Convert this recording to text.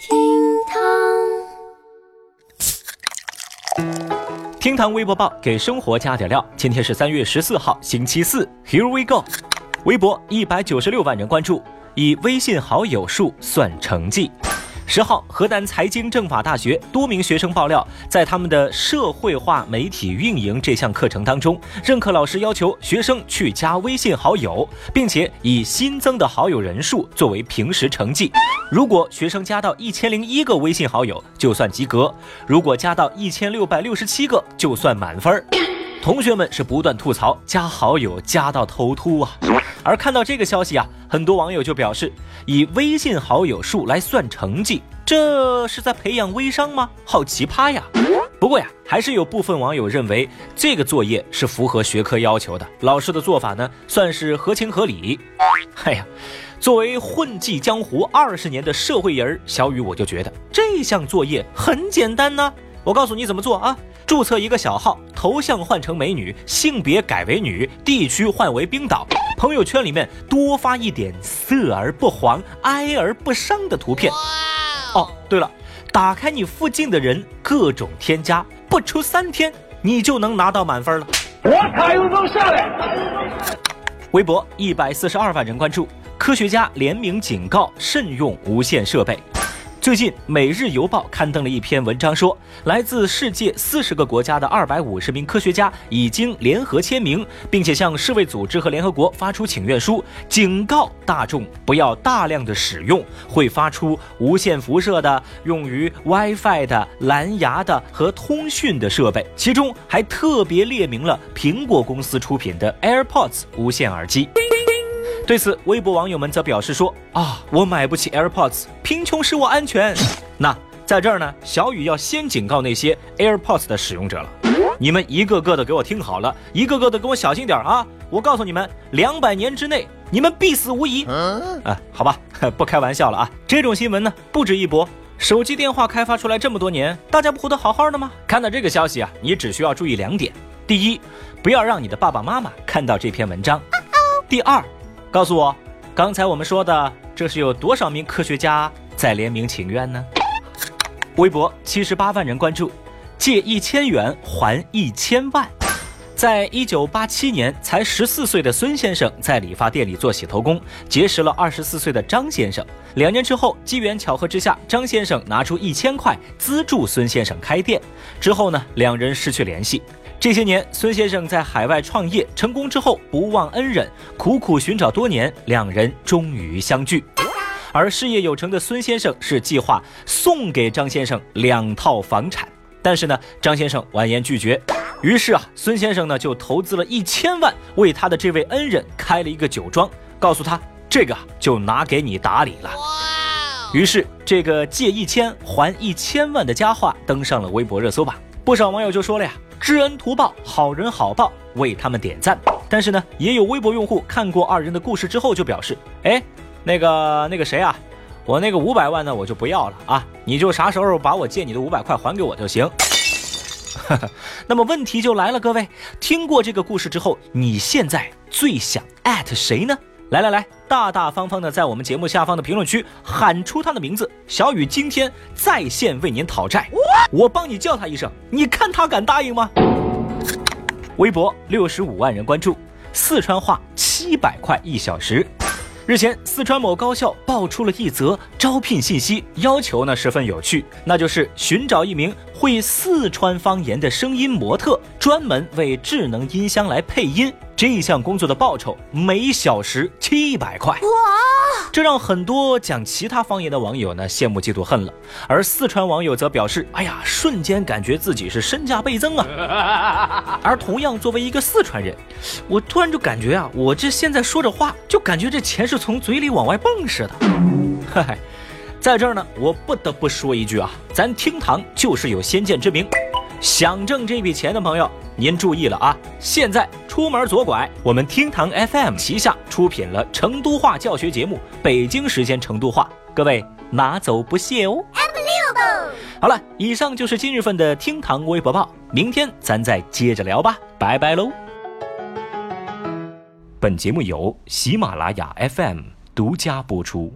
厅堂厅堂微博报给生活加点料。今天是三月十四号，星期四。Here we go。微博一百九十六万人关注，以微信好友数算成绩。十号，河南财经政法大学多名学生爆料，在他们的社会化媒体运营这项课程当中，任课老师要求学生去加微信好友，并且以新增的好友人数作为平时成绩。如果学生加到一千零一个微信好友，就算及格；如果加到一千六百六十七个，就算满分。同学们是不断吐槽加好友加到头秃啊。而看到这个消息啊，很多网友就表示，以微信好友数来算成绩，这是在培养微商吗？好奇葩呀！不过呀，还是有部分网友认为这个作业是符合学科要求的，老师的做法呢算是合情合理。哎呀，作为混迹江湖二十年的社会人，小雨我就觉得这项作业很简单呢。我告诉你怎么做啊？注册一个小号，头像换成美女，性别改为女，地区换为冰岛。朋友圈里面多发一点色而不黄、哀而不伤的图片。哦，对了，打开你附近的人各种添加，不出三天你就能拿到满分了。我卡又能下来。微博一百四十二万人关注，科学家联名警告慎用无线设备。最近，《每日邮报》刊登了一篇文章，说来自世界四十个国家的二百五十名科学家已经联合签名，并且向世卫组织和联合国发出请愿书，警告大众不要大量的使用会发出无线辐射的、用于 WiFi 的、蓝牙的和通讯的设备，其中还特别列明了苹果公司出品的 AirPods 无线耳机。对此，微博网友们则表示说：“啊，我买不起 AirPods，贫穷使我安全。”那在这儿呢，小雨要先警告那些 AirPods 的使用者了，你们一个个的给我听好了，一个个的给我小心点啊！我告诉你们，两百年之内你们必死无疑。啊，好吧，不开玩笑了啊！这种新闻呢不止一驳。手机电话开发出来这么多年，大家不活得好好的吗？看到这个消息啊，你只需要注意两点：第一，不要让你的爸爸妈妈看到这篇文章；第二。告诉我，刚才我们说的这是有多少名科学家在联名请愿呢？微博七十八万人关注，借一千元还一千万。在一九八七年，才十四岁的孙先生在理发店里做洗头工，结识了二十四岁的张先生。两年之后，机缘巧合之下，张先生拿出一千块资助孙先生开店。之后呢，两人失去联系。这些年，孙先生在海外创业成功之后，不忘恩人，苦苦寻找多年，两人终于相聚。而事业有成的孙先生是计划送给张先生两套房产，但是呢，张先生婉言拒绝。于是啊，孙先生呢就投资了一千万，为他的这位恩人开了一个酒庄，告诉他这个就拿给你打理了。于是，这个借一千还一千万的佳话登上了微博热搜榜，不少网友就说了呀。知恩图报，好人好报，为他们点赞。但是呢，也有微博用户看过二人的故事之后就表示：“哎，那个那个谁啊，我那个五百万呢，我就不要了啊，你就啥时候把我借你的五百块还给我就行。”那么问题就来了，各位听过这个故事之后，你现在最想艾特谁呢？来来来，大大方方的在我们节目下方的评论区喊出他的名字，小雨今天在线为您讨债，我帮你叫他一声，你看他敢答应吗？微博六十五万人关注，四川话七百块一小时。日前，四川某高校爆出了一则招聘信息，要求呢十分有趣，那就是寻找一名会四川方言的声音模特，专门为智能音箱来配音。这项工作的报酬每小时七百块，哇！这让很多讲其他方言的网友呢羡慕嫉妒恨了。而四川网友则表示：“哎呀，瞬间感觉自己是身价倍增啊！”而同样作为一个四川人，我突然就感觉啊，我这现在说着话，就感觉这钱是从嘴里往外蹦似的。嗨，在这儿呢，我不得不说一句啊，咱厅堂就是有先见之明。想挣这笔钱的朋友，您注意了啊！现在出门左拐，我们厅堂 FM 旗下出品了成都话教学节目《北京时间成都话》，各位拿走不谢哦。好了，以上就是今日份的厅堂微博报，明天咱再接着聊吧，拜拜喽。本节目由喜马拉雅 FM 独家播出。